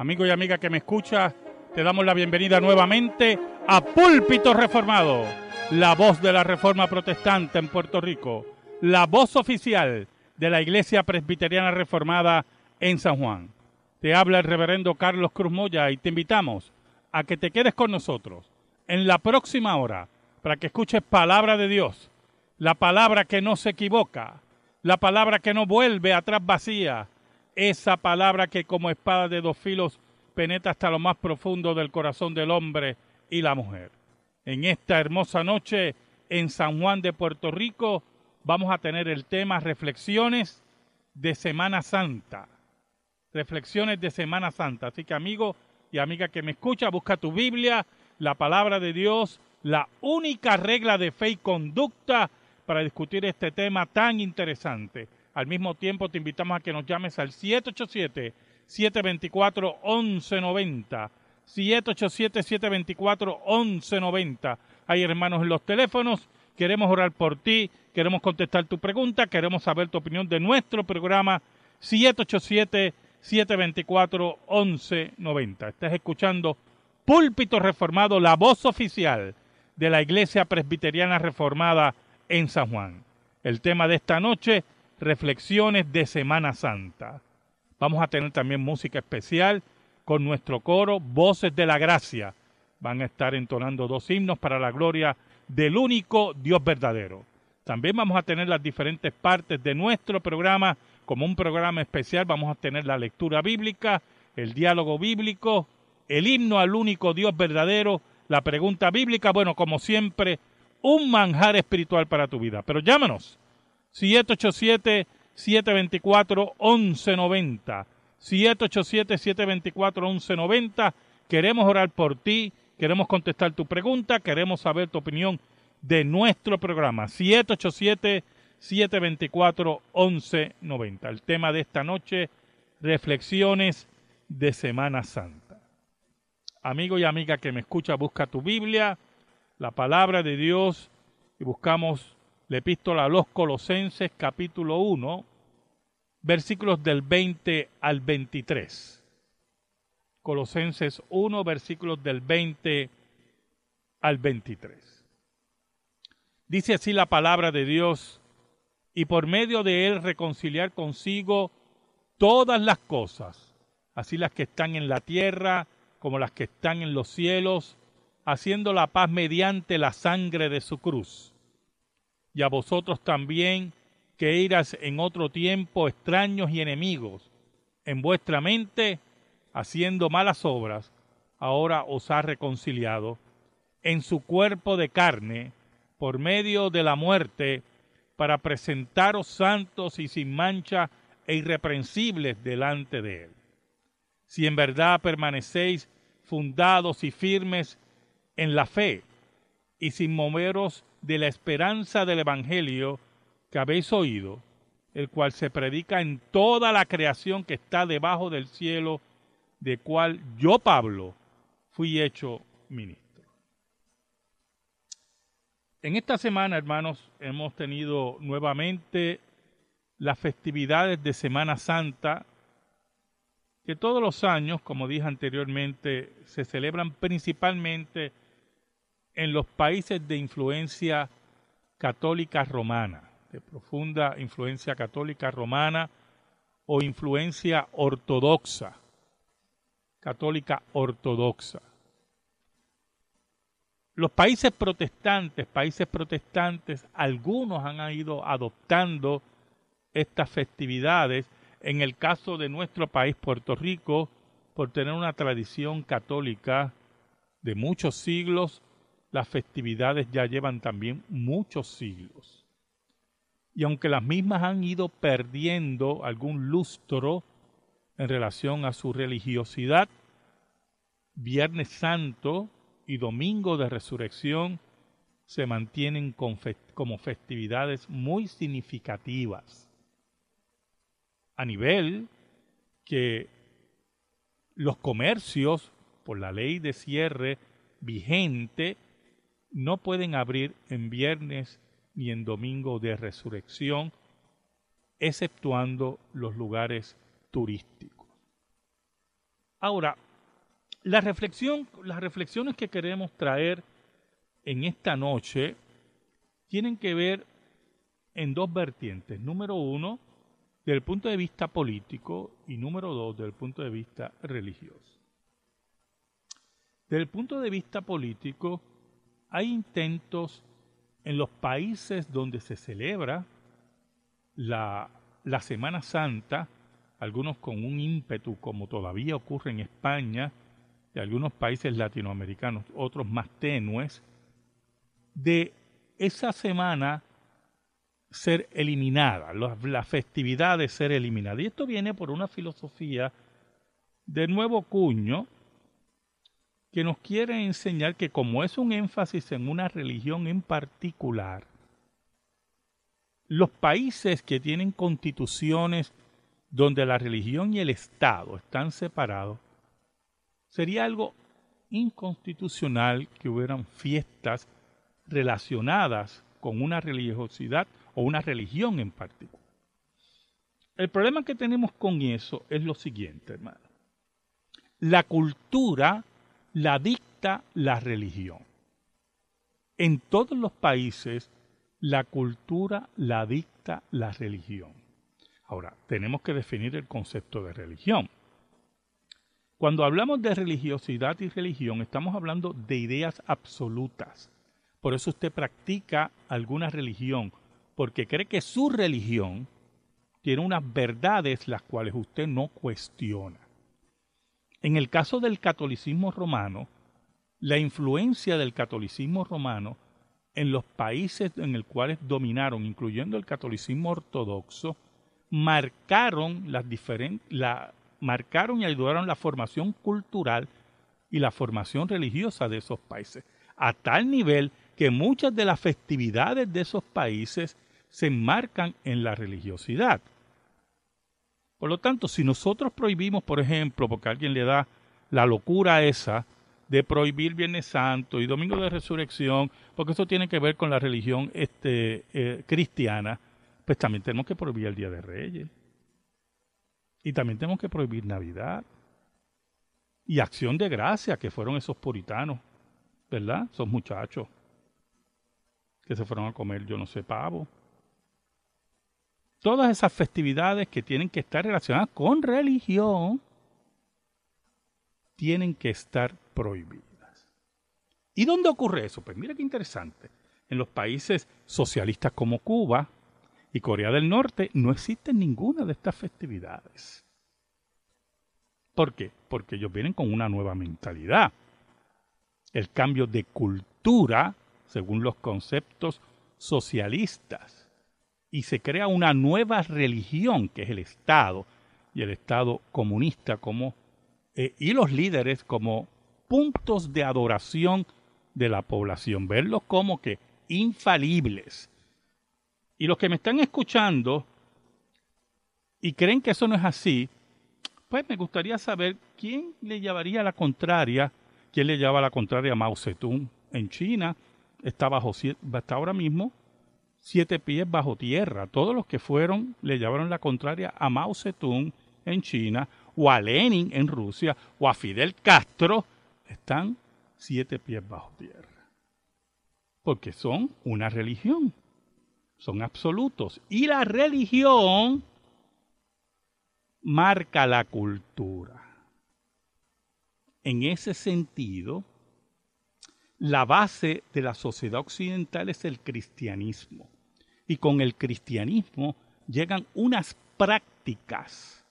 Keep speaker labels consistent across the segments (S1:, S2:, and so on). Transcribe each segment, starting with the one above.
S1: Amigo y amiga que me escucha, te damos la bienvenida nuevamente a Púlpito Reformado, la voz de la Reforma Protestante en Puerto Rico, la voz oficial de la Iglesia Presbiteriana Reformada en San Juan. Te habla el reverendo Carlos Cruz Moya y te invitamos a que te quedes con nosotros en la próxima hora para que escuches palabra de Dios, la palabra que no se equivoca, la palabra que no vuelve atrás vacía, esa palabra que como espada de dos filos penetra hasta lo más profundo del corazón del hombre y la mujer. En esta hermosa noche en San Juan de Puerto Rico vamos a tener el tema Reflexiones de Semana Santa. Reflexiones de Semana Santa. Así que amigo y amiga que me escucha, busca tu Biblia, la palabra de Dios, la única regla de fe y conducta para discutir este tema tan interesante. Al mismo tiempo te invitamos a que nos llames al 787-724-1190. 787-724-1190. Hay hermanos en los teléfonos. Queremos orar por ti, queremos contestar tu pregunta, queremos saber tu opinión de nuestro programa 787-724-1190. Estás escuchando Púlpito Reformado, la voz oficial de la Iglesia Presbiteriana Reformada en San Juan. El tema de esta noche, reflexiones de Semana Santa. Vamos a tener también música especial con nuestro coro Voces de la Gracia. Van a estar entonando dos himnos para la gloria del único Dios verdadero. También vamos a tener las diferentes partes de nuestro programa. Como un programa especial vamos a tener la lectura bíblica, el diálogo bíblico, el himno al único Dios verdadero, la pregunta bíblica, bueno, como siempre, un manjar espiritual para tu vida. Pero llámanos 787-724-1190. 787-724-1190. Queremos orar por ti, queremos contestar tu pregunta, queremos saber tu opinión de nuestro programa. 787-724-1190. El tema de esta noche, reflexiones de Semana Santa. Amigo y amiga que me escucha, busca tu Biblia, la palabra de Dios y buscamos la epístola a los Colosenses capítulo 1, versículos del 20 al 23. Colosenses 1, versículos del 20 al 23. Dice así la palabra de Dios, y por medio de él reconciliar consigo todas las cosas, así las que están en la tierra como las que están en los cielos, haciendo la paz mediante la sangre de su cruz y a vosotros también, que eras en otro tiempo extraños y enemigos en vuestra mente, haciendo malas obras, ahora os ha reconciliado en su cuerpo de carne por medio de la muerte, para presentaros santos y sin mancha e irreprensibles delante de él. Si en verdad permanecéis fundados y firmes en la fe, y sin moveros de la esperanza del Evangelio que habéis oído, el cual se predica en toda la creación que está debajo del cielo, de cual yo, Pablo, fui hecho ministro. En esta semana, hermanos, hemos tenido nuevamente las festividades de Semana Santa, que todos los años, como dije anteriormente, se celebran principalmente en los países de influencia católica romana, de profunda influencia católica romana o influencia ortodoxa, católica ortodoxa. Los países protestantes, países protestantes, algunos han ido adoptando estas festividades. En el caso de nuestro país, Puerto Rico, por tener una tradición católica de muchos siglos, las festividades ya llevan también muchos siglos. Y aunque las mismas han ido perdiendo algún lustro en relación a su religiosidad, Viernes Santo y Domingo de Resurrección se mantienen como festividades muy significativas a nivel que los comercios, por la ley de cierre vigente, no pueden abrir en viernes ni en domingo de resurrección, exceptuando los lugares turísticos. Ahora, la reflexión, las reflexiones que queremos traer en esta noche tienen que ver en dos vertientes. Número uno, desde el punto de vista político y número dos, desde el punto de vista religioso. Desde el punto de vista político, hay intentos en los países donde se celebra la, Semana Santa, algunos con un ímpetu como todavía ocurre en España y algunos países latinoamericanos, otros más tenues, de esa semana ser eliminada, la, festividad de ser eliminada. Y esto viene por una filosofía de nuevo cuño que nos quiere enseñar que como es un énfasis en una religión en particular, los países que tienen constituciones donde la religión y el Estado están separados, sería algo inconstitucional que hubieran fiestas relacionadas con una religiosidad o una religión en particular. El problema que tenemos con eso es lo siguiente, hermano. La cultura la dicta la religión. En todos los países, la cultura la dicta la religión. Ahora, tenemos que definir el concepto de religión. Cuando hablamos de religiosidad y religión, estamos hablando de ideas absolutas. Por eso usted practica alguna religión, porque cree que su religión tiene unas verdades las cuales usted no cuestiona. En el caso del catolicismo romano, la influencia del catolicismo romano en los países en los cuales dominaron, incluyendo el catolicismo ortodoxo, marcaron las la, marcaron y ayudaron la formación cultural y la formación religiosa de esos países, a tal nivel que muchas de las festividades de esos países se enmarcan en la religiosidad. Por lo tanto, si nosotros prohibimos, por ejemplo, porque alguien le da la locura esa de prohibir Viernes Santo y Domingo de Resurrección, porque eso tiene que ver con la religión este, eh, cristiana, pues también tenemos que prohibir el Día de Reyes. Y también tenemos que prohibir Navidad. Y Acción de Gracia, que fueron esos puritanos, ¿verdad? Esos muchachos que se fueron a comer, yo no sé, pavo. Todas esas festividades que tienen que estar relacionadas con religión tienen que estar prohibidas. ¿Y dónde ocurre eso? Pues mira qué interesante. En los países socialistas como Cuba y Corea del Norte no existen ninguna de estas festividades. ¿Por qué? Porque ellos vienen con una nueva mentalidad. El cambio de cultura según los conceptos socialistas, y se crea una nueva religión que es el Estado, y el Estado comunista como, eh, y los líderes como puntos de adoración de la población, verlos como que infalibles. Y los que me están escuchando y creen que eso no es así, pues me gustaría saber quién le llevaría la contraria, quién le lleva la contraria a Mao Zedong en China, está bajo está ahora mismo siete pies bajo tierra. Todos los que fueron le llevaron la contraria a Mao Zedong en China, o a Lenin en Rusia, o a Fidel Castro, están siete pies bajo tierra. Porque son una religión, son absolutos. Y la religión marca la cultura. En ese sentido, la base de la sociedad occidental es el cristianismo. Y con el cristianismo llegan unas prácticas.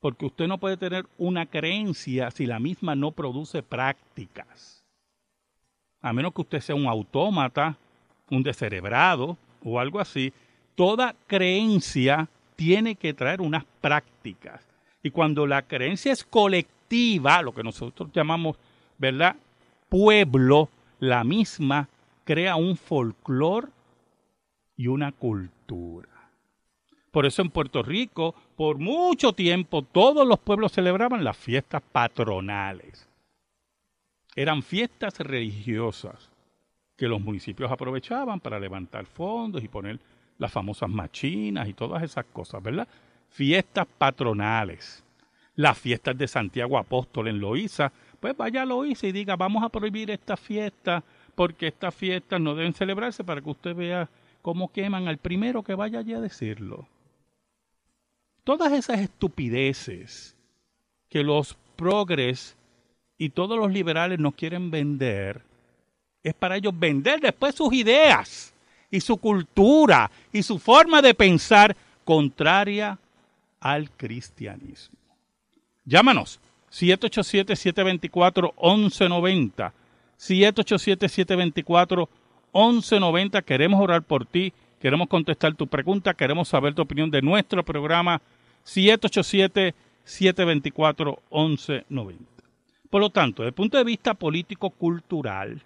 S1: Porque usted no puede tener una creencia si la misma no produce prácticas. A menos que usted sea un autómata, un descerebrado o algo así. Toda creencia tiene que traer unas prácticas. Y cuando la creencia es colectiva, lo que nosotros llamamos, ¿verdad? Pueblo, la misma crea un folclore y una cultura. Por eso en Puerto Rico, por mucho tiempo, todos los pueblos celebraban las fiestas patronales. Eran fiestas religiosas que los municipios aprovechaban para levantar fondos y poner las famosas machinas y todas esas cosas, ¿verdad? Fiestas patronales. Las fiestas de Santiago Apóstol en Loíza, pues vaya a Loíza y diga, vamos a prohibir esta fiesta porque estas fiestas no deben celebrarse para que usted vea cómo queman al primero que vaya allí a decirlo. Todas esas estupideces que los progres y todos los liberales nos quieren vender, es para ellos vender después sus ideas y su cultura y su forma de pensar contraria al cristianismo. Llámanos 787-724-1190. 787-724-1190. Queremos orar por ti, queremos contestar tu pregunta, queremos saber tu opinión de nuestro programa 787-724-1190. Por lo tanto, desde el punto de vista político-cultural,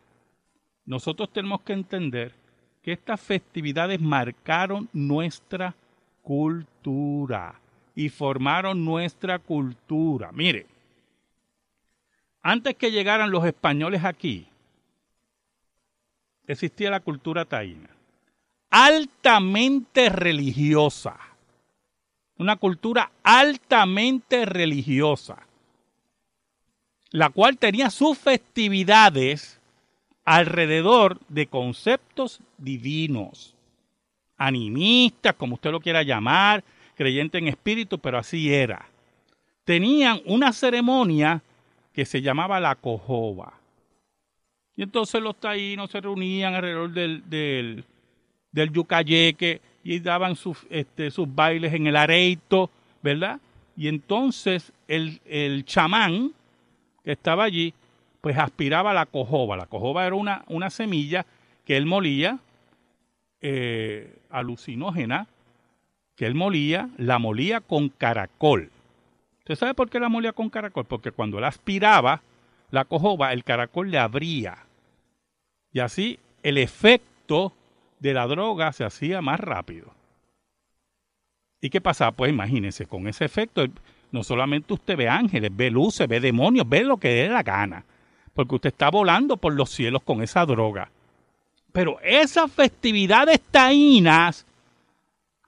S1: nosotros tenemos que entender que estas festividades marcaron nuestra cultura y formaron nuestra cultura. Mire, antes que llegaran los españoles aquí, existía la cultura taína, altamente religiosa, una cultura altamente religiosa, la cual tenía sus festividades alrededor de conceptos divinos, animistas, como usted lo quiera llamar, creyente en espíritu, pero así era. Tenían una ceremonia que se llamaba la cojoba. Y entonces los taínos se reunían alrededor del, del, del yucayeque y daban sus, este, sus bailes en el areito, ¿verdad? Y entonces el, el chamán que estaba allí, pues aspiraba a la cojoba. La cojoba era una, una semilla que él molía, eh, alucinógena, que él molía, la molía con caracol. ¿Usted sabe por qué la molía con caracol? Porque cuando él aspiraba la cojoba, el caracol le abría. Y así el efecto de la droga se hacía más rápido. ¿Y qué pasaba? Pues imagínense, con ese efecto, no solamente usted ve ángeles, ve luces, ve demonios, ve lo que dé la gana. Porque usted está volando por los cielos con esa droga. Pero esas festividades taínas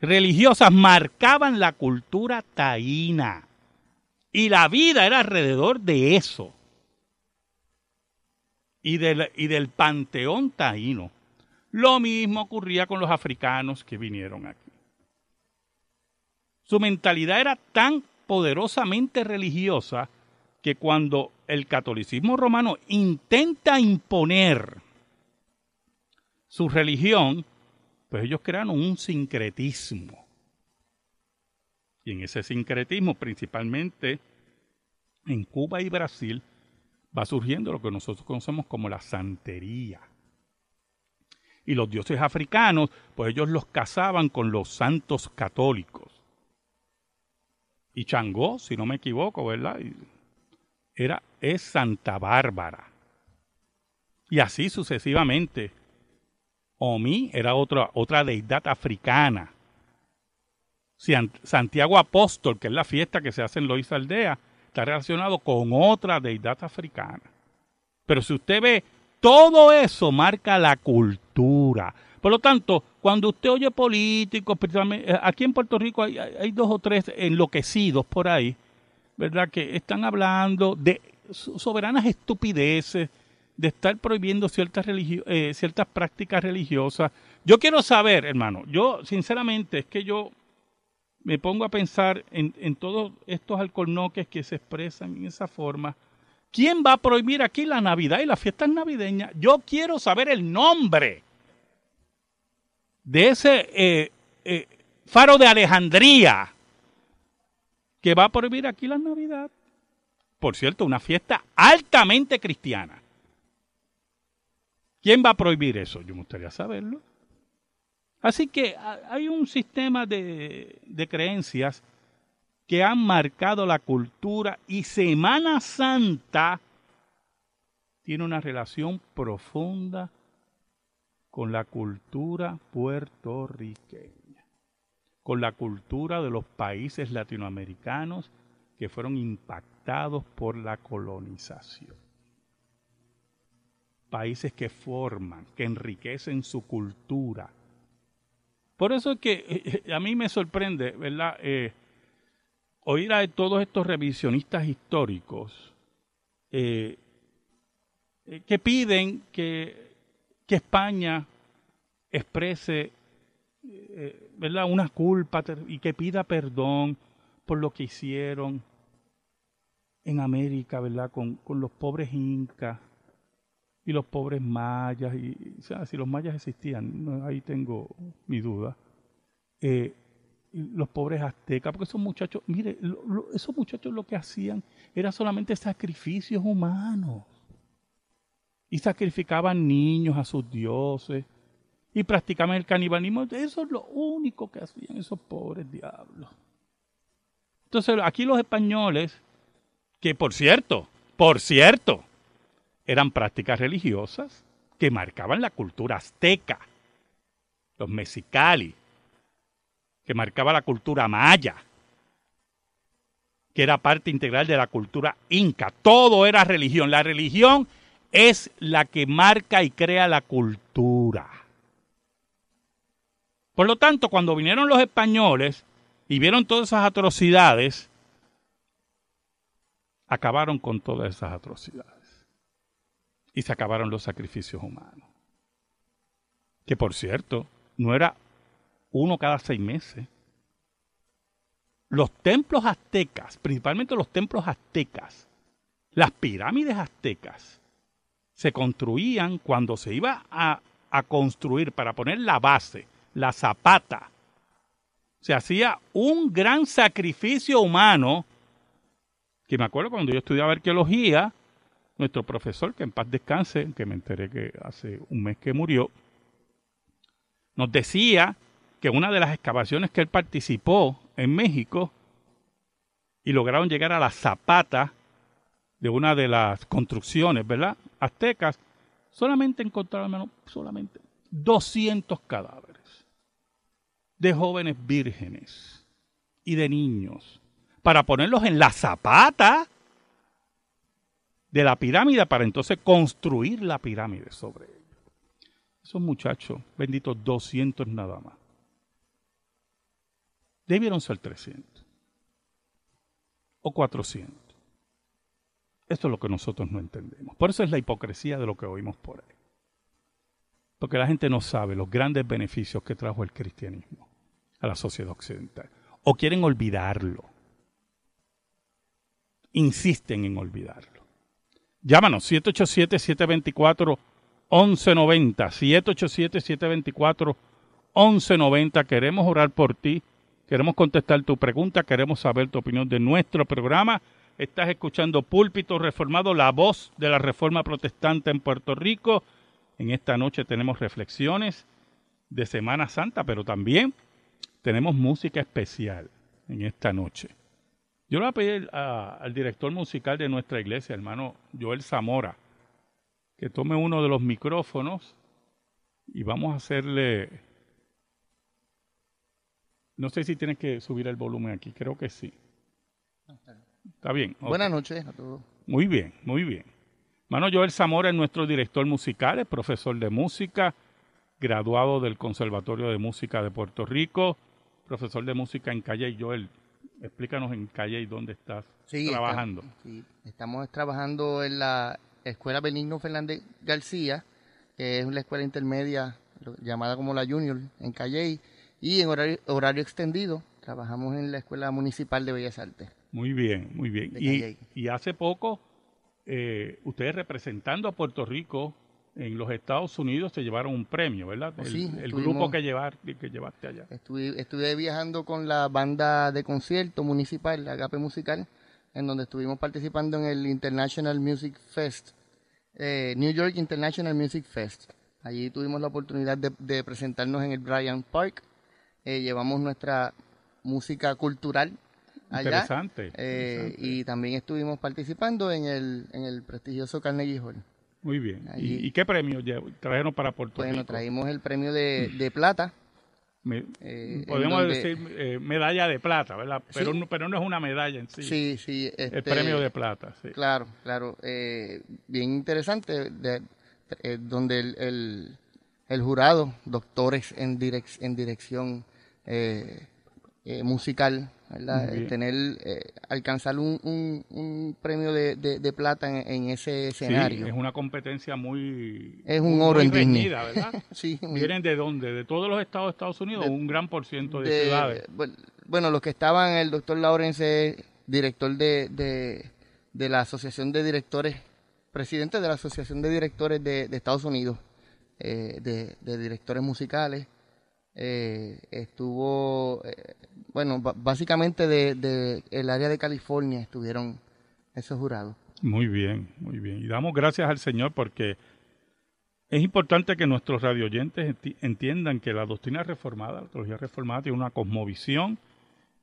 S1: religiosas marcaban la cultura taína. Y la vida era alrededor de eso. Y del, y del panteón taíno. Lo mismo ocurría con los africanos que vinieron aquí. Su mentalidad era tan poderosamente religiosa que cuando el catolicismo romano intenta imponer su religión, pues ellos crearon un sincretismo. Y en ese sincretismo, principalmente en Cuba y Brasil, va surgiendo lo que nosotros conocemos como la santería. Y los dioses africanos, pues ellos los casaban con los santos católicos. Y Changó, si no me equivoco, ¿verdad? Era, es Santa Bárbara. Y así sucesivamente. Omi era otra, otra deidad africana. Santiago Apóstol, que es la fiesta que se hace en Loíza Aldea, está relacionado con otra deidad africana. Pero si usted ve, todo eso marca la cultura. Por lo tanto, cuando usted oye políticos, eh, aquí en Puerto Rico hay, dos o tres enloquecidos por ahí, ¿verdad? Que están hablando de soberanas estupideces, de estar prohibiendo ciertas, eh, ciertas prácticas religiosas. Yo quiero saber, hermano, yo sinceramente es que yo me pongo a pensar en, en todos estos alcornoques que se expresan en esa forma. ¿Quién va a prohibir aquí la Navidad y las fiestas navideñas? Yo quiero saber el nombre de ese eh, eh, faro de Alejandría que va a prohibir aquí la Navidad. Por cierto, una fiesta altamente cristiana. ¿Quién va a prohibir eso? Yo me gustaría saberlo. Así que hay un sistema de, creencias que han marcado la cultura y Semana Santa tiene una relación profunda con la cultura puertorriqueña, con la cultura de los países latinoamericanos que fueron impactados por la colonización. Países que forman, que enriquecen su cultura. Por eso es que eh, eh, a mí me sorprende, ¿verdad? Eh, oír a todos estos revisionistas históricos que piden que, que España exprese ¿verdad? una culpa y que pida perdón por lo que hicieron en América, ¿verdad? Con, con los pobres incas y los pobres mayas, y, si los mayas existían, ahí tengo mi duda. Eh, los pobres aztecas, porque esos muchachos, mire, esos muchachos lo que hacían era solamente sacrificios humanos. Y sacrificaban niños a sus dioses. Y practicaban el canibalismo. Eso es lo único que hacían esos pobres diablos. Entonces, aquí los españoles que por cierto, por cierto, eran prácticas religiosas que marcaban la cultura azteca, los mexicali, que marcaba la cultura maya, que era parte integral de la cultura inca. Todo era religión. La religión es la que marca y crea la cultura. Por lo tanto, cuando vinieron los españoles y vieron todas esas atrocidades, acabaron con todas esas atrocidades. Y se acabaron los sacrificios humanos. Que por cierto, no era uno cada seis meses. Los templos aztecas, principalmente los templos aztecas, las pirámides aztecas, se construían cuando se iba a, a construir para poner la base, la zapata. Se hacía un gran sacrificio humano que me acuerdo cuando yo estudiaba arqueología, nuestro profesor, que en paz descanse, que me enteré que hace un mes que murió, nos decía que una de las excavaciones que él participó en México y lograron llegar a la zapata de una de las construcciones, ¿verdad? Aztecas, solamente encontraron solamente 200 cadáveres de jóvenes vírgenes y de niños para ponerlos en la zapata de la pirámide para entonces construir la pirámide sobre ellos. Esos muchachos, benditos 200 nada más. Debieron ser 300 o 400. Esto es lo que nosotros no entendemos. Por eso es la hipocresía de lo que oímos por ahí. Porque la gente no sabe los grandes beneficios que trajo el cristianismo a la sociedad occidental. O quieren olvidarlo insisten en olvidarlo. Llámanos 787-724-1190, 787-724-1190. Queremos orar por ti, queremos contestar tu pregunta, queremos saber tu opinión de nuestro programa. Estás escuchando Púlpito Reformado, la voz de la Reforma Protestante en Puerto Rico. En esta noche tenemos reflexiones de Semana Santa, pero también tenemos música especial en esta noche. Yo le voy a pedir al director musical de nuestra iglesia, hermano Joel Zamora, que tome uno de los micrófonos y vamos a hacerle... No sé si tienes que subir el volumen aquí, creo que sí. Está bien.
S2: Buenas noches a todos.
S1: Muy bien, muy bien. Hermano Joel Zamora es nuestro director musical, es profesor de música, graduado del Conservatorio de Música de Puerto Rico, profesor de música en Calle Joel. Explícanos en Calle y dónde estás trabajando.
S2: sí, estamos trabajando en la Escuela Benigno Fernández García, que es una escuela intermedia llamada como la Junior en Calle y en horario, horario extendido trabajamos en la Escuela Municipal de Bellas Artes.
S1: Muy bien, muy bien. Y, y, hace poco, eh, ustedes representando a Puerto Rico en los Estados Unidos se llevaron un premio, ¿verdad?
S2: Oh, sí,
S1: el, grupo que, llevar, que llevaste allá.
S2: Estuve, viajando con la banda de concierto municipal, la Agape Musical, en donde estuvimos participando en el International Music Fest, eh, New York International Music Fest. Allí tuvimos la oportunidad de, presentarnos en el Bryant Park. Eh, llevamos nuestra música cultural allá.
S1: Interesante,
S2: Eh,
S1: interesante.
S2: y también estuvimos participando en el, en el prestigioso Carnegie Hall.
S1: Muy bien. ¿Y, y qué premio trajeron para Puerto
S2: Bueno,
S1: Rico?
S2: traímos el premio de, de plata.
S1: Me-
S2: eh,
S1: podemos
S2: donde-
S1: decir eh, medalla de plata, ¿verdad? Pero,
S2: Sí.
S1: no, pero no es una medalla en sí.
S2: Sí, sí.
S1: el
S2: este,
S1: premio de plata, sí.
S2: Claro, claro. eh, bien interesante, de- donde el, el, el jurado, doctores en, direc- en dirección eh, eh, musical, Eh, tener, eh, alcanzar un, un, un premio de, de- de plata en, en ese
S1: Sí,
S2: escenario.
S1: es una competencia muy.
S2: Es un
S1: muy
S2: oro en Disney.
S1: ¿Vienen de dónde? ¿De todos los estados de Estados Unidos?
S2: De-
S1: un gran por ciento de,
S2: de-
S1: ciudades.
S2: bueno, los que estaban, el doctor Lawrence director de, de, de la Asociación de Directores, presidente de la Asociación de Directores de, Estados Unidos, eh, de directores musicales. Eh, estuvo, eh, bueno, básicamente de, de el área de California estuvieron esos jurados.
S1: Muy bien, muy bien. Y damos gracias al Señor porque es importante que nuestros radioyentes enti- entiendan que la doctrina reformada, la teología reformada, tiene una cosmovisión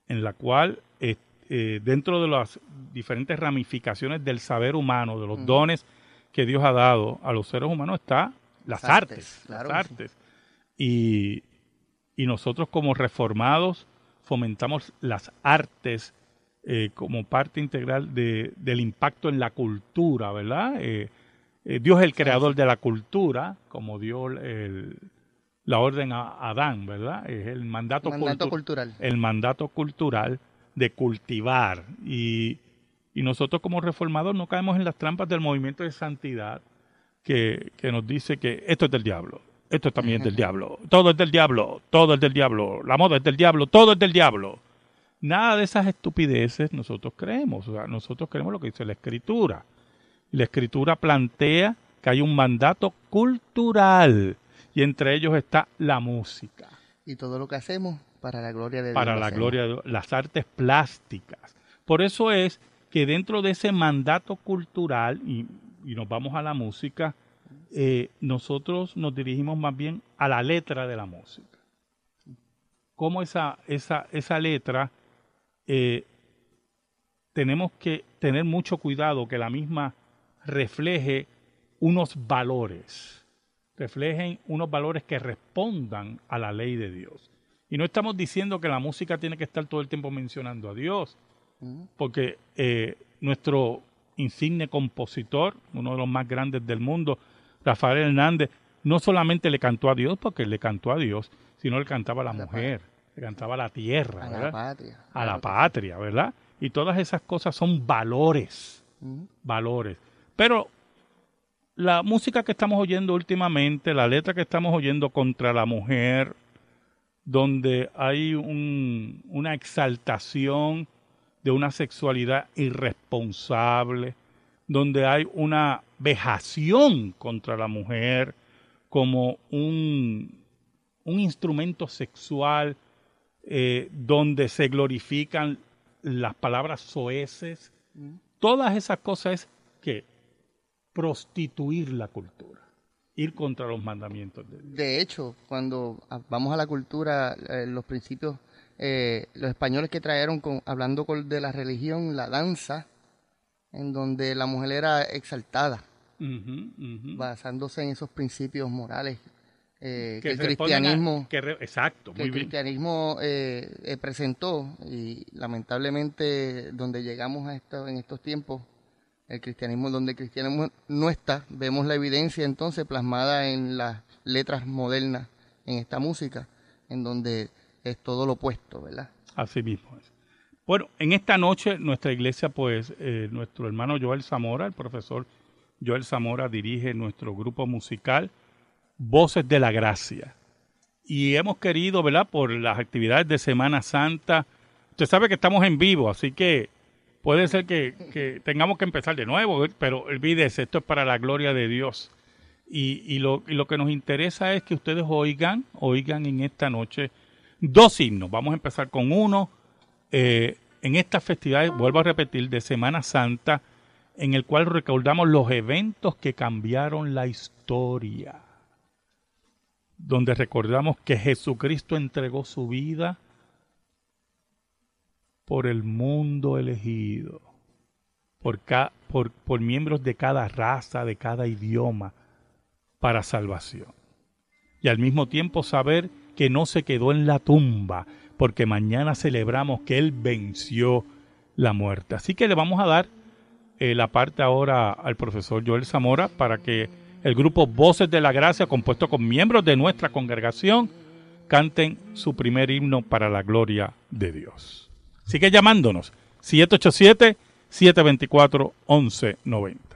S1: en la cual, eh, dentro de las diferentes ramificaciones del saber humano, de los dones que Dios ha dado a los seres humanos, está las
S2: Las
S1: artes.
S2: artes, claro
S1: las
S2: sí.
S1: artes. Y, y nosotros como reformados fomentamos las artes eh, como parte integral de- del impacto en la cultura, ¿verdad? Eh, eh, Dios es el creador de la cultura, como dio el- la orden a Adán, ¿verdad? Es el mandato,
S2: Mandato
S1: cultu-
S2: cultural.
S1: el mandato cultural de cultivar. Y, y nosotros como reformados no caemos en las trampas del movimiento de santidad que, que nos dice que esto es del diablo, esto también es del diablo, todo es del diablo, todo es del diablo, la moda es del diablo, todo es del diablo. Nada de esas estupideces nosotros creemos, o sea, nosotros creemos lo que dice la escritura. Y la escritura plantea que hay un mandato cultural y entre ellos está la música
S2: Y todo lo que hacemos para la gloria de Dios.
S1: para la gloria de Dios, las artes plásticas. Por eso es que dentro de ese mandato cultural, y, y nos vamos a la música, eh, nosotros nos dirigimos más bien a la letra de la música. Cómo esa, esa, esa letra eh, tenemos que tener mucho cuidado que la misma refleje unos valores, reflejen unos valores que respondan a la ley de Dios. Y no estamos diciendo que la música tiene que estar todo el tiempo mencionando a Dios,
S2: Ujú.
S1: porque eh, nuestro insigne compositor, uno de los más grandes del mundo, Rafael Hernández, no solamente le cantó a Dios, porque le cantó a Dios, sino le cantaba a la mujer, le cantaba a la tierra,
S2: A
S1: ¿verdad?
S2: la patria.
S1: a la
S2: claro que
S1: patria, ¿verdad? Y todas esas cosas son valores, valores. Pero la música que estamos oyendo últimamente, la letra que estamos oyendo contra la mujer, donde hay un- una exaltación de una sexualidad irresponsable, donde hay una vejación contra la mujer como un, un instrumento sexual eh, donde se glorifican las palabras soeces, todas esas cosas es que prostituir la cultura, ir contra los mandamientos de Dios.
S2: De hecho, cuando vamos a la cultura, eh, los principios, eh, los españoles que trajeron, hablando con- de la religión, la danza, en donde la mujer era exaltada, basándose en esos principios morales eh, que, el
S1: a-
S2: cristianismo,
S1: que re- exacto,
S2: que
S1: muy
S2: el
S1: bien.
S2: cristianismo eh, eh, presentó y lamentablemente donde llegamos a esto, en estos tiempos, el cristianismo, donde el cristianismo no está, vemos la evidencia entonces plasmada en las letras modernas, en esta música, en donde es todo lo opuesto, ¿verdad?
S1: Así mismo es. Bueno, en esta noche nuestra iglesia, pues, eh, nuestro hermano Joel Zamora, el profesor Joel Zamora, dirige nuestro grupo musical Voces de la Gracia. Y hemos querido, ¿verdad? Por las actividades de Semana Santa. Usted sabe que estamos en vivo, así que puede ser que, que tengamos que empezar de nuevo, ¿eh? pero olvídese, esto es para la gloria de Dios. Y, y lo, y lo que nos interesa es que ustedes oigan, oigan en esta noche dos himnos. Vamos a empezar con uno. Eh, en estas festividades, vuelvo a repetir, de Semana Santa, en el cual recordamos los eventos que cambiaron la historia. Donde recordamos que Jesucristo entregó su vida
S3: por el mundo elegido, por, por, por miembros de cada raza, de cada idioma, para salvación. Y al mismo tiempo saber que no se quedó en la tumba, porque mañana celebramos que Él venció la muerte. Así que le vamos a dar eh, la parte ahora al profesor Joel Zamora para que el grupo Voces de la Gracia, compuesto con miembros de nuestra congregación, canten su primer himno para la gloria de Dios. Sigue llamándonos 787-724-1190.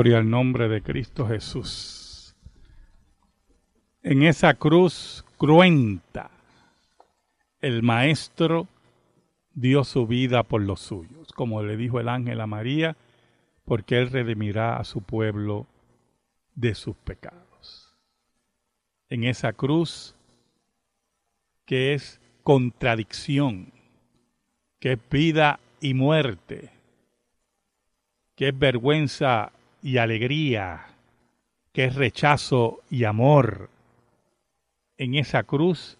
S3: Gloria al nombre de Cristo Jesús. En esa cruz cruenta,
S1: el Maestro dio su vida por los suyos, como le dijo el ángel a María, porque Él redimirá a su pueblo de sus pecados. En esa cruz, que es contradicción, que es vida y muerte, que es vergüenza y alegría, que es rechazo y amor. En esa cruz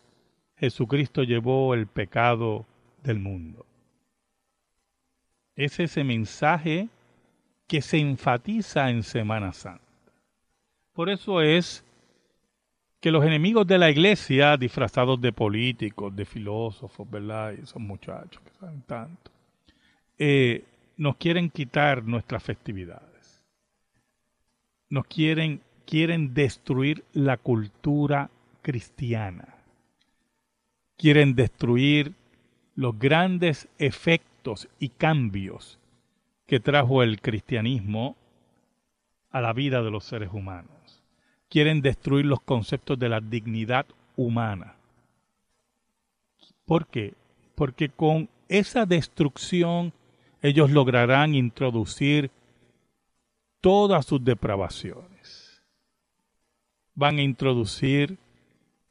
S1: Jesucristo llevó el pecado del mundo. Es ese mensaje que se enfatiza en Semana Santa. Por eso es que los enemigos de la iglesia, disfrazados de políticos, de filósofos, ¿verdad? Y esos muchachos que saben tanto, eh, nos quieren quitar nuestras festividades. Nos quieren, quieren destruir la cultura cristiana. Quieren destruir los grandes efectos y cambios que trajo el cristianismo a la vida de los seres humanos. Quieren destruir los conceptos de la dignidad humana. ¿Por qué? Porque con esa destrucción ellos lograrán introducir todas sus depravaciones. Van a introducir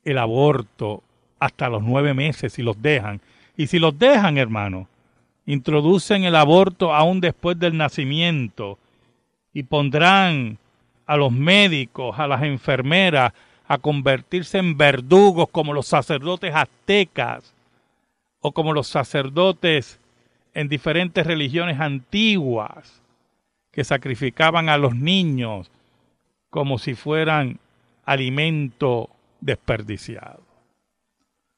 S1: el aborto hasta los nueve meses si los dejan. Y si los dejan, hermano, introducen el aborto aún después del nacimiento y pondrán a los médicos, a las enfermeras, a convertirse en verdugos como los sacerdotes aztecas o como los sacerdotes en diferentes religiones antiguas que sacrificaban a los niños como si fueran alimento desperdiciado.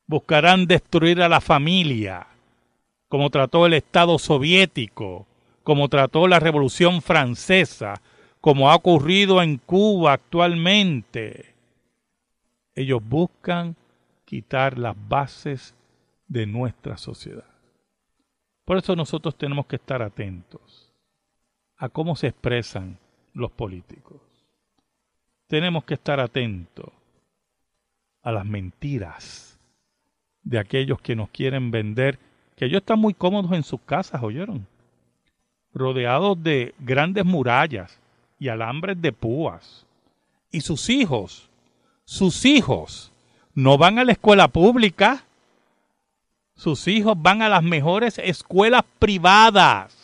S1: Buscarán destruir a la familia, como trató el Estado soviético, como trató la Revolución Francesa, como ha ocurrido en Cuba actualmente. Ellos buscan quitar las bases de nuestra sociedad. Por eso nosotros tenemos que estar atentos a cómo se expresan los políticos. Tenemos que estar atentos a las mentiras de aquellos que nos quieren vender, que ellos están muy cómodos en sus casas, ¿oyeron? Rodeados de grandes murallas y alambres de púas. Y sus hijos, sus hijos, no van a la escuela pública, sus hijos van a las mejores escuelas privadas,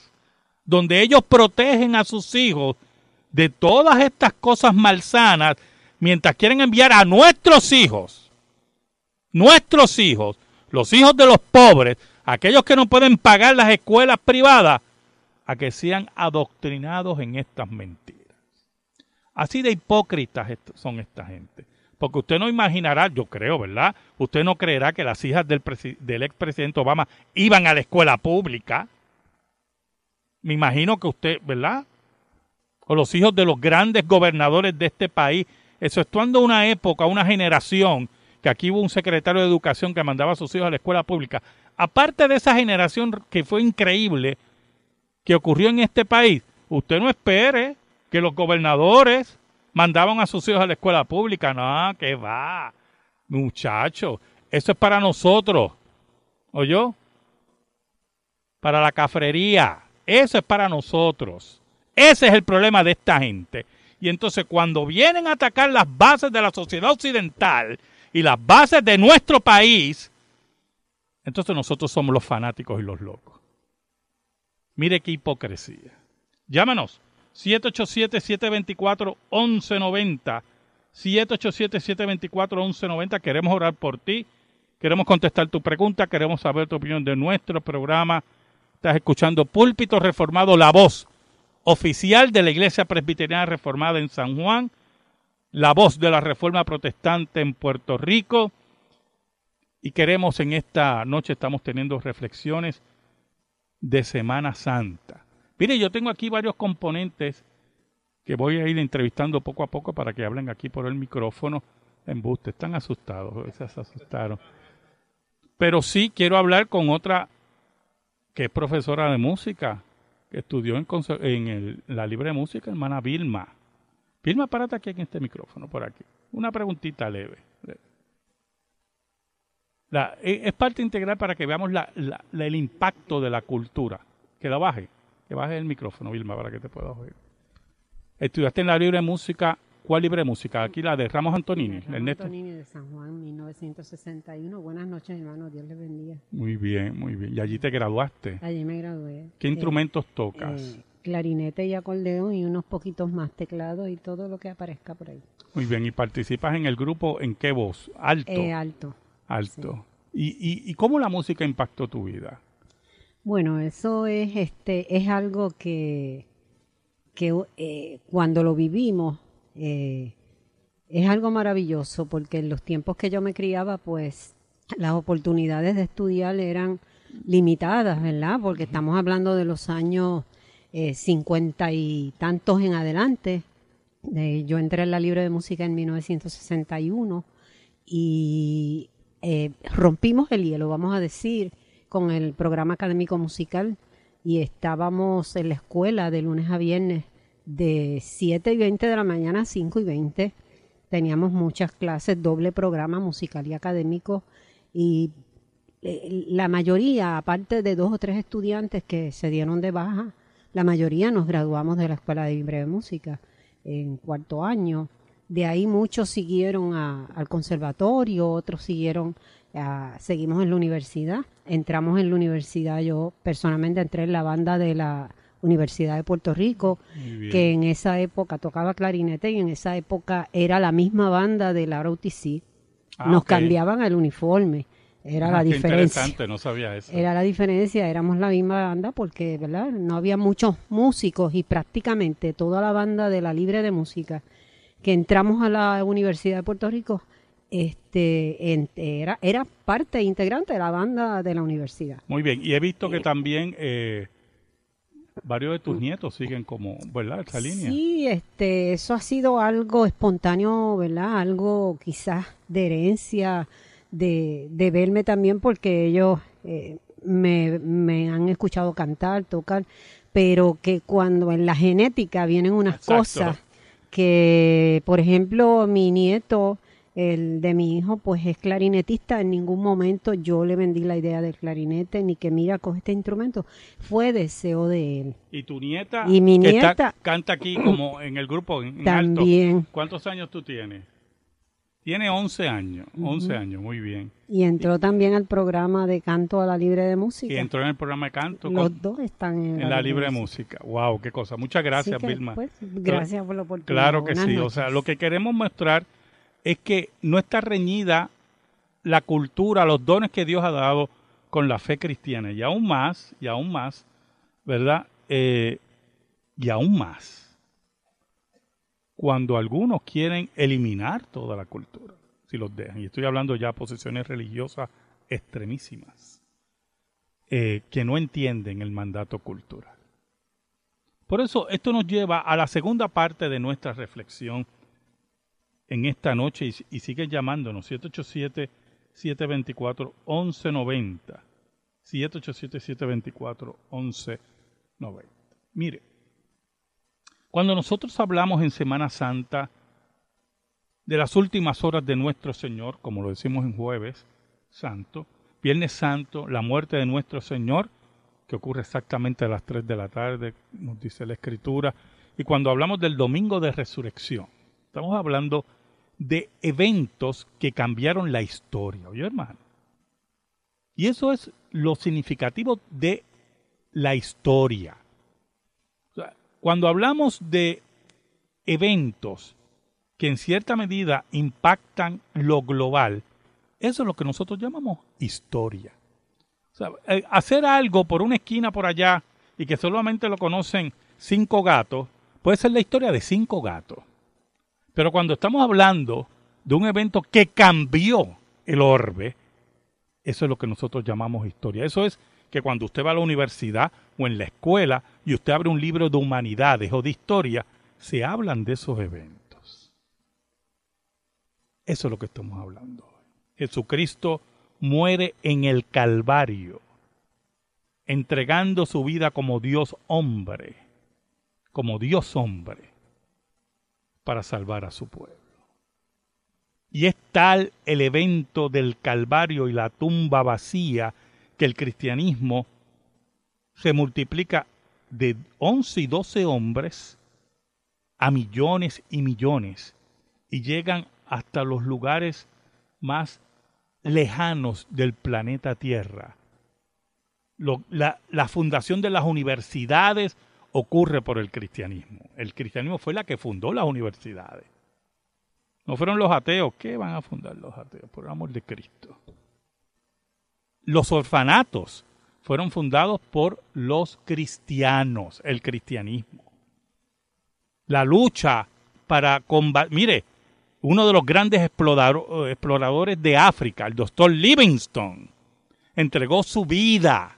S1: donde ellos protegen a sus hijos de todas estas cosas malsanas, mientras quieren enviar a nuestros hijos, nuestros hijos, los hijos de los pobres, aquellos que no pueden pagar las escuelas privadas, a que sean adoctrinados en estas mentiras. Así de hipócritas son esta gente. Porque usted no imaginará, yo creo, ¿verdad? Usted no creerá que las hijas del, del expresidente Obama iban a la escuela pública. Me imagino que usted, ¿verdad? O los hijos de los grandes gobernadores de este país, exceptuando una época, una generación, que aquí hubo un secretario de educación que mandaba a sus hijos a la escuela pública. Aparte de esa generación que fue increíble que ocurrió en este país, usted no espere que los gobernadores mandaban a sus hijos a la escuela pública. No, que va. Muchachos, eso es para nosotros. ¿Oyó? Para la cafrería. Eso es para nosotros. Ese es el problema de esta gente. Y entonces cuando vienen a atacar las bases de la sociedad occidental y las bases de nuestro país, entonces nosotros somos los fanáticos y los locos. Mire qué hipocresía. Llámanos 787-724-1190. 787-724-1190. Queremos orar por ti. Queremos contestar tu pregunta. Queremos saber tu opinión de nuestro programa. Estás escuchando Púlpito Reformado, la voz oficial de la Iglesia Presbiteriana Reformada en San Juan, la voz de la Reforma Protestante en Puerto Rico. Y queremos en esta noche, estamos teniendo reflexiones de Semana Santa. Mire, yo tengo aquí varios componentes que voy a ir entrevistando poco a poco para que hablen aquí por el micrófono. En buste, están asustados, se asustaron. Pero sí quiero hablar con otra que es profesora de música, que estudió en, la libre de música, hermana Vilma. Vilma, párate aquí en este micrófono, por aquí. Una preguntita leve. E, es parte integral para que veamos el impacto de la cultura. Que la baje, que baje el micrófono, Vilma, para que te puedas oír. Estudiaste en la libre música. ¿Cuál libre música? Aquí la de Ramos Antonini.
S4: Ramos Ernesto. Antonini de San Juan, 1961. Buenas noches, hermano. Dios les bendiga.
S1: Muy bien, muy bien. ¿Y allí te graduaste?
S4: Allí me gradué.
S1: ¿Qué instrumentos eh, tocas?
S4: Eh, clarinete y acordeón y unos poquitos más teclados y todo lo que aparezca por ahí.
S1: Muy bien. ¿Y participas en el grupo en qué voz? ¿Alto?
S4: Eh, alto.
S1: Alto. ¿Y, y, y cómo la música impactó tu vida?
S4: Bueno, eso es, este, es algo que que eh, cuando lo vivimos eh, es algo maravilloso porque en los tiempos que yo me criaba pues las oportunidades de estudiar eran limitadas, ¿verdad? Porque estamos hablando de los años eh, cincuenta y tantos en adelante. yo entré en la Libre de Música en 1961 y rompimos el hielo, vamos a decir, con el programa académico musical y estábamos en la escuela de lunes a viernes de 7 y 20 de la mañana a 5 y 20. Teníamos muchas clases, doble programa musical y académico y eh, la mayoría, aparte de dos o tres estudiantes que se dieron de baja, la mayoría nos graduamos de la Escuela de Libre de Música en cuarto año. De ahí muchos siguieron al conservatorio, otros siguieron, seguimos en la universidad entramos en la universidad, yo personalmente entré en la banda de la Universidad de Puerto Rico, que en esa época tocaba clarinete y en esa época era la misma banda de la ROTC. Ah, Nos cambiaban el uniforme. Era ah, la diferencia.
S1: Interesante, no sabía eso.
S4: Era la diferencia, éramos la misma banda porque, ¿verdad? No había muchos músicos y prácticamente toda la banda de la Libre de Música que entramos a la Universidad de Puerto Rico este era, era parte integrante de la banda de la universidad.
S1: Muy bien, y he visto que también eh, varios de tus nietos siguen como, ¿verdad? Esa línea.
S4: Sí, este, eso ha sido algo espontáneo, ¿verdad? Algo quizás de herencia, de, de verme también porque ellos eh, me, me, han escuchado cantar, tocar, pero que cuando en la genética vienen unas cosas que, por ejemplo, mi nieto el de mi hijo pues es clarinetista, en ningún momento yo le vendí la idea del clarinete ni que mira coge este instrumento, fue deseo de él.
S1: ¿Y tu nieta?
S4: Y mi nieta
S1: canta aquí como en el grupo
S4: también.
S1: ¿Cuántos años tú tienes? Tiene 11 años, 11 años, muy bien.
S4: Y entró también al programa de canto a la libre de música.
S1: Y entró en el programa de canto.
S4: Los dos están
S1: en, la, libre de música. Wow, qué cosa. Muchas gracias, Vilma.
S4: Pues, gracias por la oportunidad.
S1: Claro que sí. O sea, lo que queremos mostrar es que no está reñida la cultura, los dones que Dios ha dado con la fe cristiana. Y aún más, y aún más, ¿verdad? Eh, y aún más, cuando algunos quieren eliminar toda la cultura, si los dejan. Y estoy hablando ya de posiciones religiosas extremísimas, eh, que no entienden el mandato cultural. Por eso esto nos lleva a la segunda parte de nuestra reflexión en esta noche y, y siguen llamándonos 787-724-1190. 787-724-1190. Mire, cuando nosotros hablamos en Semana Santa de las últimas horas de nuestro Señor, como lo decimos en jueves santo, Viernes Santo, la muerte de nuestro Señor, que ocurre exactamente a las 3 de la tarde, nos dice la Escritura, y cuando hablamos del domingo de resurrección, estamos hablando de eventos que cambiaron la historia, ¿oye hermano? Y eso es lo significativo de la historia. cuando hablamos de eventos que en cierta medida impactan lo global, eso es lo que nosotros llamamos historia. Eh, hacer algo por una esquina por allá y que solamente lo conocen cinco gatos, puede ser la historia de cinco gatos. Pero cuando estamos hablando de un evento que cambió el orbe, eso es lo que nosotros llamamos historia. Eso es que cuando usted va a la universidad o en la escuela y usted abre un libro de humanidades o de historia, se hablan de esos eventos. Eso es lo que estamos hablando. Jesucristo muere en el Calvario, entregando su vida como Dios hombre, como Dios hombre para salvar a su pueblo. Y es tal el evento del Calvario y la tumba vacía que el cristianismo se multiplica de 11 y 12 hombres a millones y millones y llegan hasta los lugares más lejanos del planeta Tierra. la, la fundación de las universidades ocurre por el cristianismo. El cristianismo fue la que fundó las universidades. No fueron los ateos. ¿Qué van a fundar los ateos? Por el amor de Cristo. Los orfanatos fueron fundados por los cristianos, el cristianismo. La lucha para combatir... Mire, uno de los grandes exploradores de África, el doctor Livingstone, entregó su vida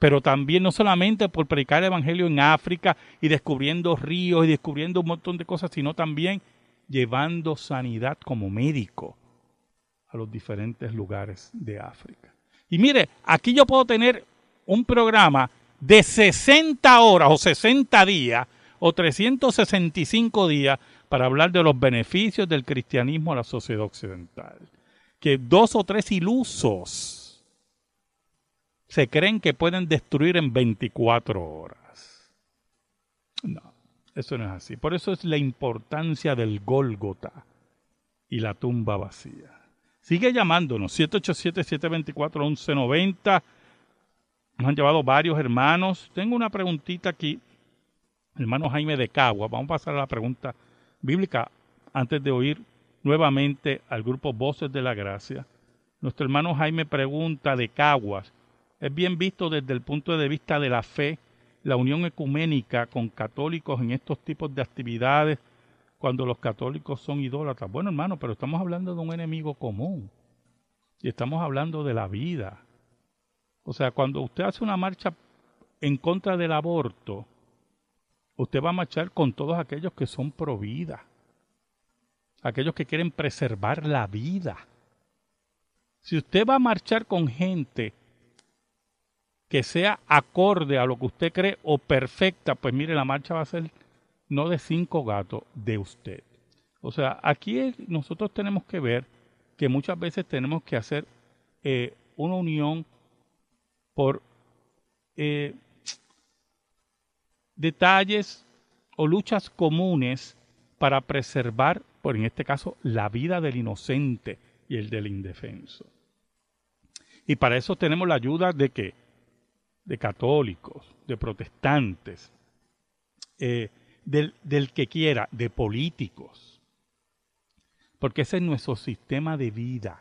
S1: pero también no solamente por predicar el Evangelio en África y descubriendo ríos y descubriendo un montón de cosas, sino también llevando sanidad como médico a los diferentes lugares de África. Y mire, aquí yo puedo tener un programa de 60 horas o 60 días o 365 días para hablar de los beneficios del cristianismo a la sociedad occidental. Que dos o tres ilusos se creen que pueden destruir en 24 horas. No, eso no es así. Por eso es la importancia del Gólgota y la tumba vacía. Sigue llamándonos, 787-724-1190. Nos han llevado varios hermanos. Tengo una preguntita aquí. Hermano Jaime de Cagua. Vamos a pasar a la pregunta bíblica antes de oír nuevamente al grupo Voces de la Gracia. Nuestro hermano Jaime pregunta de Caguas. Es bien visto desde el punto de vista de la fe, la unión ecuménica con católicos en estos tipos de actividades cuando los católicos son idólatras. Bueno, hermano, pero estamos hablando de un enemigo común y estamos hablando de la vida. O sea, cuando usted hace una marcha en contra del aborto, usted va a marchar con todos aquellos que son pro vida, aquellos que quieren preservar la vida. Si usted va a marchar con gente que sea acorde a lo que usted cree o perfecta, pues mire, la marcha va a ser no de cinco gatos, de usted. O sea, aquí nosotros tenemos que ver que muchas veces tenemos que hacer eh, una unión por eh, detalles o luchas comunes para preservar, por en este caso, la vida del inocente y el del indefenso. Y para eso tenemos la ayuda de que de católicos, de protestantes, eh, del, del, que quiera, de políticos. Porque ese es nuestro sistema de vida.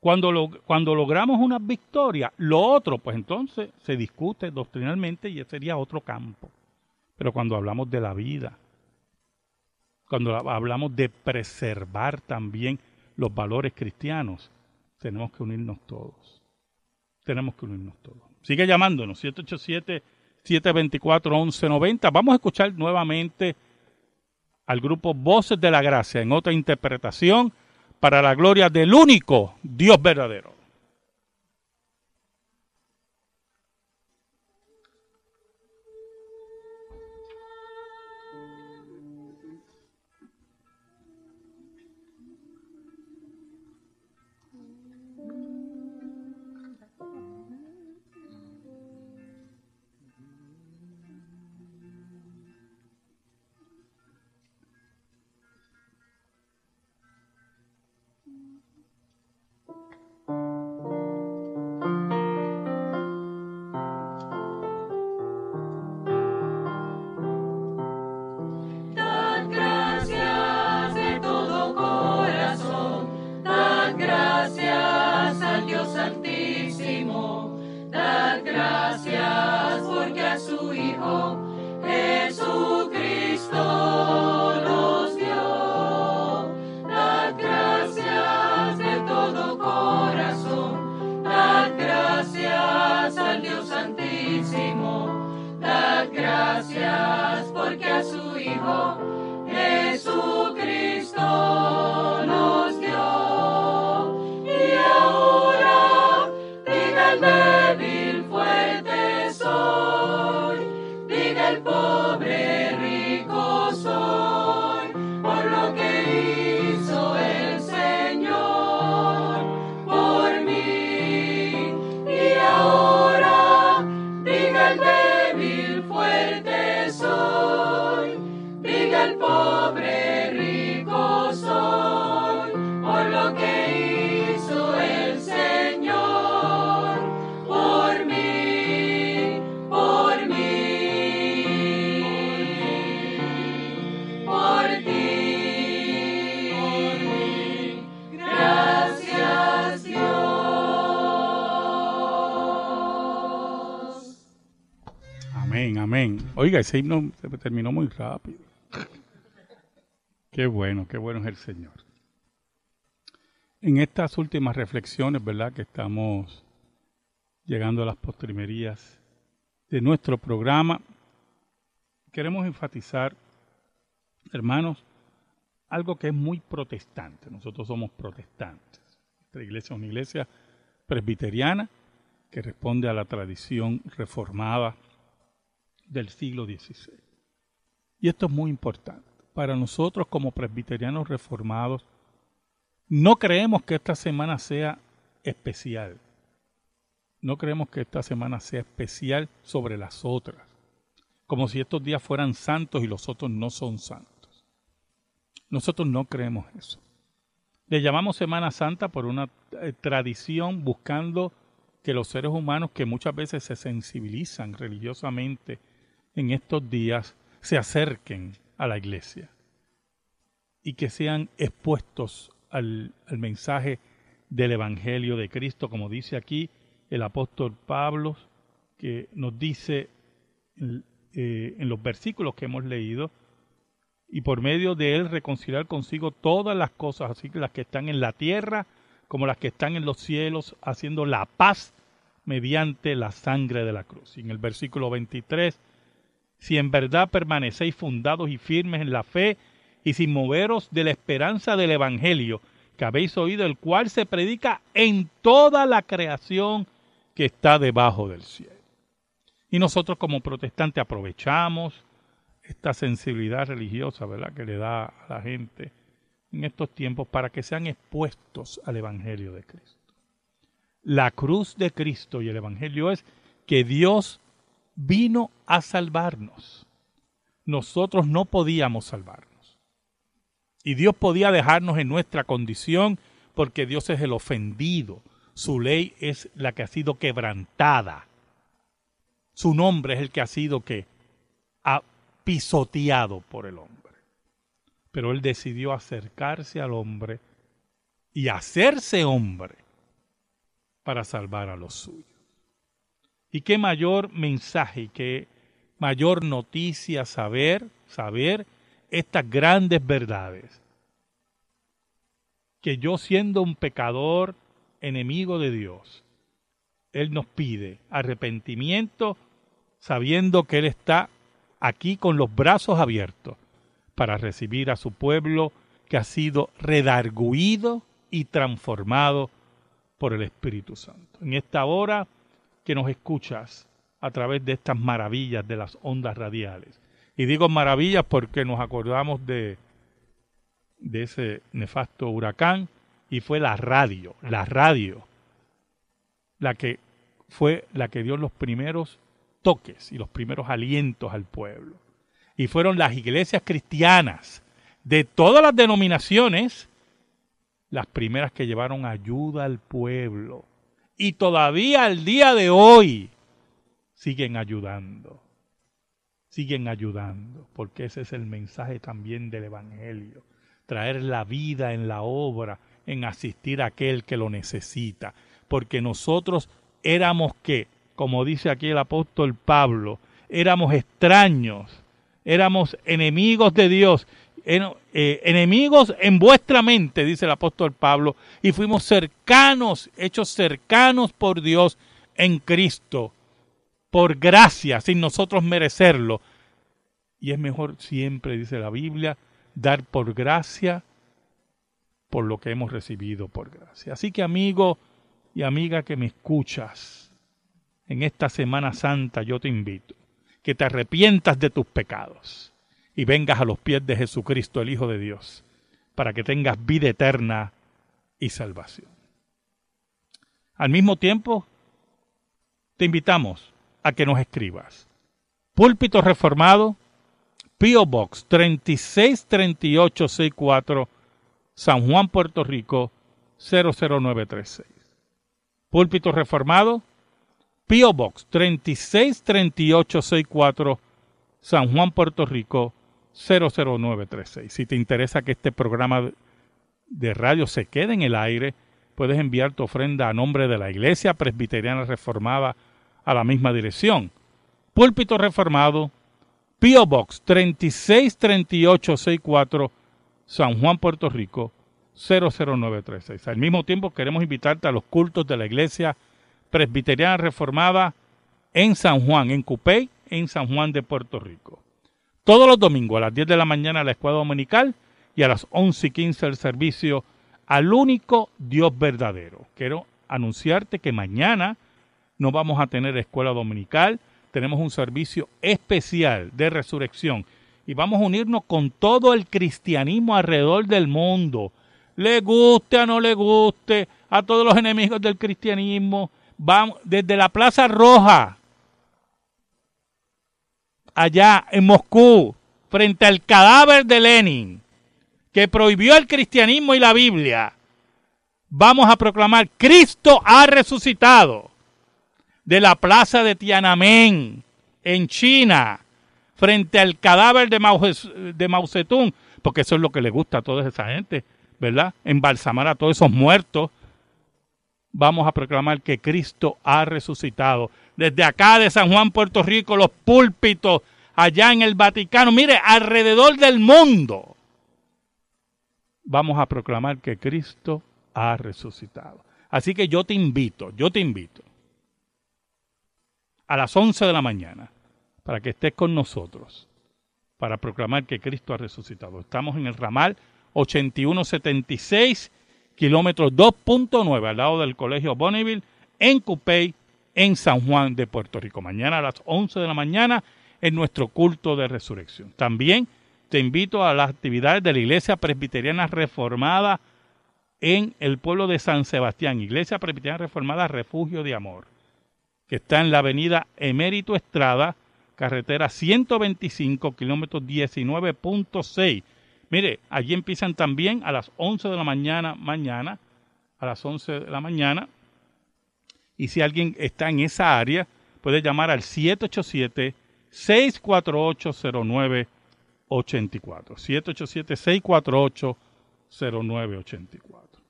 S1: Cuando, lo, cuando logramos una victoria, lo otro, pues entonces se discute doctrinalmente y ese sería otro campo. Pero cuando hablamos de la vida, cuando hablamos de preservar también los valores cristianos, tenemos que unirnos todos tenemos que unirnos todos. Sigue llamándonos, 787-724-1190. Vamos a escuchar nuevamente al grupo Voces de la Gracia en otra interpretación para la gloria del único Dios verdadero. Ese himno se terminó muy rápido. Qué bueno, qué bueno es el Señor. En estas últimas reflexiones, ¿verdad? Que estamos llegando a las postrimerías de nuestro programa, queremos enfatizar, hermanos, algo que es muy protestante. Nosotros somos protestantes. Nuestra iglesia es una iglesia presbiteriana que responde a la tradición reformada del siglo XVI. Y esto es muy importante. Para nosotros como presbiterianos reformados, no creemos que esta semana sea especial. No creemos que esta semana sea especial sobre las otras. Como si estos días fueran santos y los otros no son santos. Nosotros no creemos eso. Le llamamos Semana Santa por una eh, tradición buscando que los seres humanos que muchas veces se sensibilizan religiosamente en estos días se acerquen a la iglesia y que sean expuestos al, mensaje del Evangelio de Cristo, como dice aquí el apóstol Pablo, que nos dice eh, en los versículos que hemos leído, y por medio de él reconciliar consigo todas las cosas, así que las que están en la tierra como las que están en los cielos, haciendo la paz mediante la sangre de la cruz. Y en el versículo 23, si en verdad permanecéis fundados y firmes en la fe y sin moveros de la esperanza del Evangelio que habéis oído, el cual se predica en toda la creación que está debajo del cielo. Y nosotros como protestantes aprovechamos esta sensibilidad religiosa, ¿verdad?, que le da a la gente en estos tiempos para que sean expuestos al Evangelio de Cristo. La cruz de Cristo y el Evangelio es que Dios vino a salvarnos. Nosotros no podíamos salvarnos. Y Dios podía dejarnos en nuestra condición porque Dios es el ofendido. Su ley es la que ha sido quebrantada. Su nombre es el que ha sido que pisoteado por el hombre. Pero él decidió acercarse al hombre y hacerse hombre para salvar a los suyos. Y qué mayor mensaje, qué mayor noticia saber, saber estas grandes verdades. Que yo siendo un pecador, enemigo de Dios, Él nos pide arrepentimiento sabiendo que Él está aquí con los brazos abiertos para recibir a su pueblo que ha sido redarguido y transformado por el Espíritu Santo. En esta hora que nos escuchas a través de estas maravillas de las ondas radiales. Y digo maravillas porque nos acordamos de, de ese nefasto huracán y fue la radio, la radio, la que fue la que dio los primeros toques y los primeros alientos al pueblo. Y fueron las iglesias cristianas de todas las denominaciones las primeras que llevaron ayuda al pueblo y todavía al día de hoy siguen ayudando. Siguen ayudando, porque ese es el mensaje también del Evangelio. Traer la vida en la obra, en asistir a aquel que lo necesita. Porque nosotros éramos que, como dice aquí el apóstol Pablo, éramos extraños, éramos enemigos de Dios eh, enemigos en vuestra mente, dice el apóstol Pablo, y fuimos cercanos, hechos cercanos por Dios en Cristo, por gracia, sin nosotros merecerlo. Y es mejor siempre, dice la Biblia, dar por gracia por lo que hemos recibido por gracia. Así que amigo y amiga que me escuchas, en esta Semana Santa yo te invito que te arrepientas de tus pecados y vengas a los pies de Jesucristo, el Hijo de Dios, para que tengas vida eterna y salvación. Al mismo tiempo, te invitamos a que nos escribas. Púlpito Reformado, Pio Box 363864, San Juan, Puerto Rico 00936. Púlpito Reformado, Pio Box 363864, San Juan, Puerto Rico 00936. Si te interesa que este programa de radio se quede en el aire, puedes enviar tu ofrenda a nombre de la Iglesia Presbiteriana Reformada a la misma dirección. Púlpito Reformado, P.O. Box 363864, San Juan, Puerto Rico 00936. Al mismo tiempo queremos invitarte a los cultos de la Iglesia Presbiteriana Reformada en San Juan, en Cupey, en San Juan de Puerto Rico. Todos los domingos a las 10 de la mañana la escuela dominical y a las 11 y 15 el servicio al único Dios verdadero. Quiero anunciarte que mañana no vamos a tener escuela dominical, tenemos un servicio especial de resurrección y vamos a unirnos con todo el cristianismo alrededor del mundo. Le guste o no le guste a todos los enemigos del cristianismo. Vamos desde la Plaza Roja, allá en Moscú, frente al cadáver de Lenin, que prohibió el cristianismo y la Biblia, vamos a proclamar, Cristo ha resucitado de la plaza de Tiananmen, en China, frente al cadáver de Mao, de Mao Zedong, porque eso es lo que le gusta a toda esa gente, ¿verdad? Embalsamar a todos esos muertos. Vamos a proclamar que Cristo ha resucitado. Desde acá de San Juan, Puerto Rico, los púlpitos, allá en el Vaticano, mire, alrededor del mundo. Vamos a proclamar que Cristo ha resucitado. Así que yo te invito, yo te invito a las 11 de la mañana para que estés con nosotros para proclamar que Cristo ha resucitado. Estamos en el ramal 8176, kilómetros 2.9, al lado del Colegio Bonneville, en Cupey, en San Juan de Puerto Rico. Mañana a las 11 de la mañana en nuestro culto de resurrección. También te invito a las actividades de la Iglesia Presbiteriana Reformada en el pueblo de San Sebastián, Iglesia Presbiteriana Reformada Refugio de Amor, que está en la avenida Emérito Estrada, carretera 125, kilómetros 19.6. Mire, allí empiezan también a las 11 de la mañana, mañana, a las 11 de la mañana. Y si alguien está en esa área, puede llamar al 787 648 0984. 787 648 0984.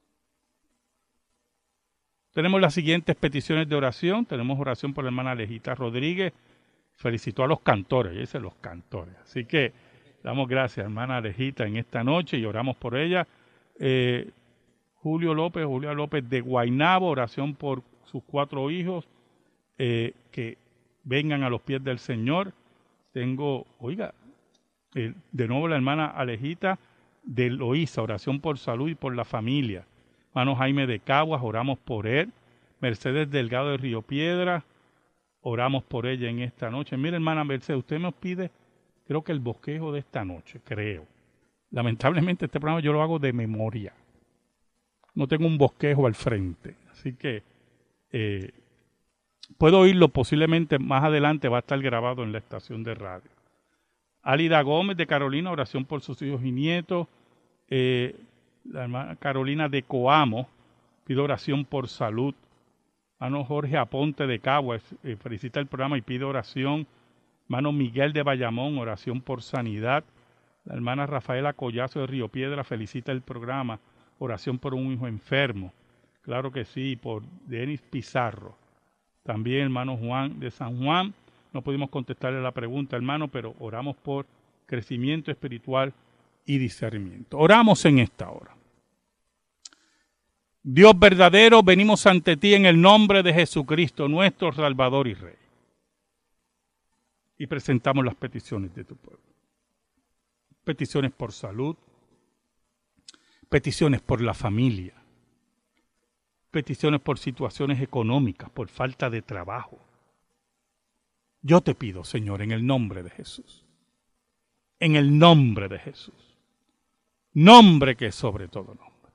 S1: Tenemos las siguientes peticiones de oración. Tenemos oración por la hermana Alejita Rodríguez. Felicitó a los cantores, dice los cantores. Así que damos gracias, hermana Alejita, en esta noche y oramos por ella. Eh, Julio López, Julio López de Guainabo, oración por sus cuatro hijos eh, que vengan a los pies del Señor. Tengo, oiga, eh, de nuevo la hermana Alejita de Loíza, oración por salud y por la familia. Hermano Jaime de Caguas, oramos por él. Mercedes Delgado de Río Piedra, oramos por ella en esta noche. Mire, hermana Mercedes, usted nos pide, creo que el bosquejo de esta noche, creo. Lamentablemente este programa yo lo hago de memoria. No tengo un bosquejo al frente. Así que eh, puedo oírlo posiblemente más adelante, va a estar grabado en la estación de radio. Alida Gómez de Carolina, oración por sus hijos y nietos. Eh, la hermana Carolina de Coamo, pido oración por salud. Hermano Jorge Aponte de Caguas, eh, felicita el programa y pide oración. Hermano Miguel de Bayamón, oración por sanidad. La hermana Rafaela Collazo de Río Piedra felicita el programa, oración por un hijo enfermo. Claro que sí, por Denis Pizarro. También hermano Juan de San Juan. No pudimos contestarle la pregunta, hermano, pero oramos por crecimiento espiritual y discernimiento. Oramos en esta hora. Dios verdadero, venimos ante ti en el nombre de Jesucristo, nuestro Salvador y Rey. Y presentamos las peticiones de tu pueblo. Peticiones por salud, peticiones por la familia, peticiones por situaciones económicas, por falta de trabajo. Yo te pido, Señor, en el nombre de Jesús, en el nombre de Jesús, nombre que es sobre todo nombre,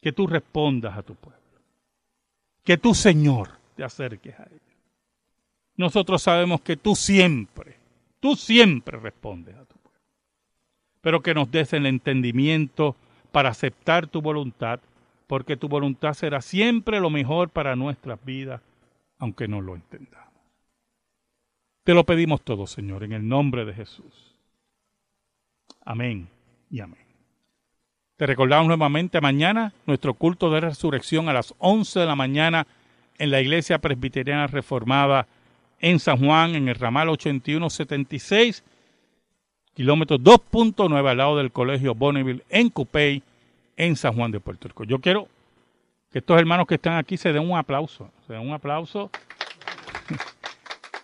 S1: que tú respondas a tu pueblo, que tú, Señor, te acerques a ellos. Nosotros sabemos que tú siempre, tú siempre respondes a tu pueblo, pero que nos des el entendimiento para aceptar tu voluntad porque tu voluntad será siempre lo mejor para nuestras vidas, aunque no lo entendamos. Te lo pedimos todo, Señor, en el nombre de Jesús. Amén y amén. Te recordamos nuevamente mañana nuestro culto de resurrección a las 11 de la mañana en la Iglesia Presbiteriana Reformada en San Juan, en el ramal 8176, kilómetro 2.9 al lado del colegio Bonneville en Cupey, en San Juan de Puerto Rico. Yo quiero que estos hermanos que están aquí se den un aplauso, se den un aplauso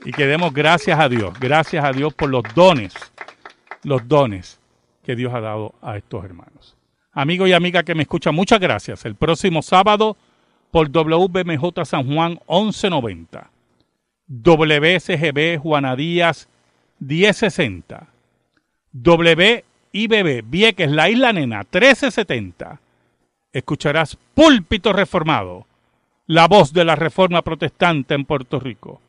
S1: y que demos gracias a Dios, gracias a Dios por los dones, los dones que Dios ha dado a estos hermanos. Amigo y amiga que me escuchan, muchas gracias. El próximo sábado por WBMJ San Juan 1190, WSGB Juana Díaz 1060, WIBB Vieques La Isla Nena 1370. Escucharás Púlpito Reformado, la voz de la Reforma Protestante en Puerto Rico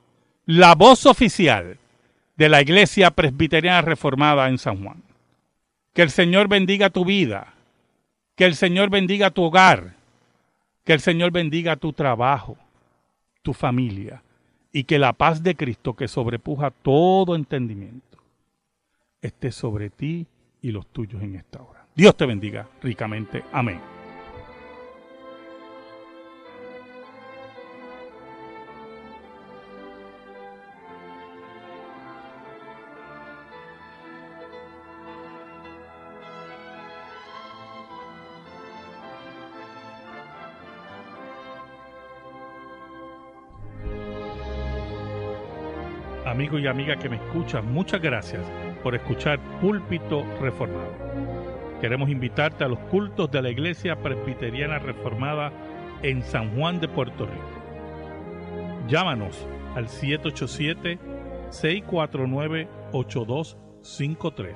S1: la voz oficial de la Iglesia Presbiteriana Reformada en San Juan. Que el Señor bendiga tu vida, que el Señor bendiga tu hogar, que el Señor bendiga tu trabajo, tu familia, y que la paz de Cristo que sobrepuja todo entendimiento esté sobre ti y los tuyos en esta hora. Dios te bendiga ricamente. Amén. Amigo y amiga que me escuchan, muchas gracias por escuchar Púlpito Reformado. Queremos invitarte a los cultos de la Iglesia Presbiteriana Reformada en San Juan de Puerto Rico. Llámanos al 787-649-8253.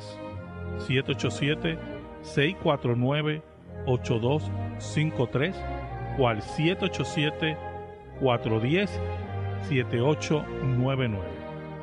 S1: 787-649-8253 o al 787-410-7899.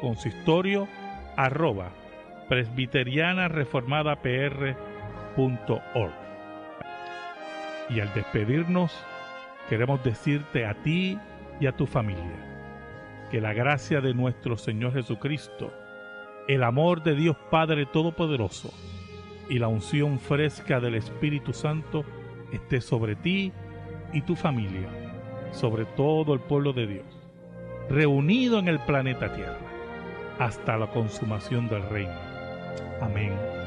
S1: consistorio arroba presbiteriana reformada Y al despedirnos, queremos decirte a ti y a tu familia que la gracia de nuestro Señor Jesucristo, el amor de Dios Padre Todopoderoso y la unción fresca del Espíritu Santo esté sobre ti y tu familia, sobre todo el pueblo de Dios reunido en el planeta Tierra hasta la consumación del reino. Amén.